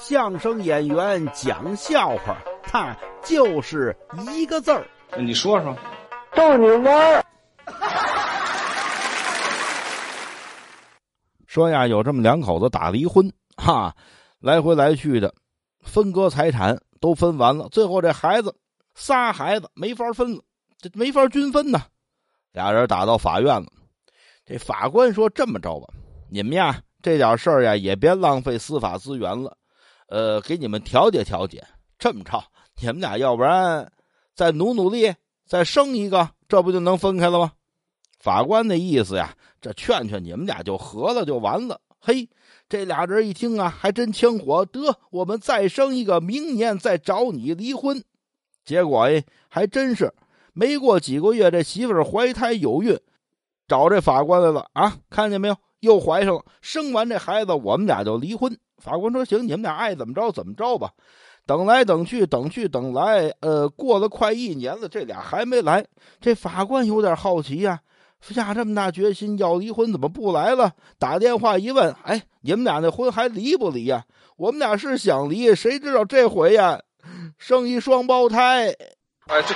相声演员讲笑话，他就是一个字儿。你说说，逗你玩儿。说呀，有这么两口子打离婚，哈，来回来去的，分割财产都分完了，最后这孩子仨孩子没法分了，这没法均分呐。俩人打到法院了，这法官说：“这么着吧，你们呀，这点事儿呀，也别浪费司法资源了，呃，给你们调解调解。这么着，你们俩要不然再努努力，再生一个，这不就能分开了吗？”法官的意思呀，这劝劝你们俩就和了就完了。嘿，这俩人一听啊，还真枪火，得我们再生一个，明年再找你离婚。结果哎，还真是没过几个月，这媳妇怀胎有孕，找这法官来了啊！看见没有，又怀上了，生完这孩子，我们俩就离婚。法官说：“行，你们俩爱怎么着怎么着吧。”等来等去，等去等来，呃，过了快一年了，这俩还没来。这法官有点好奇呀。下这么大决心要离婚，怎么不来了？打电话一问，哎，你们俩那婚还离不离呀？我们俩是想离，谁知道这回呀，生一双胞胎。哎，这。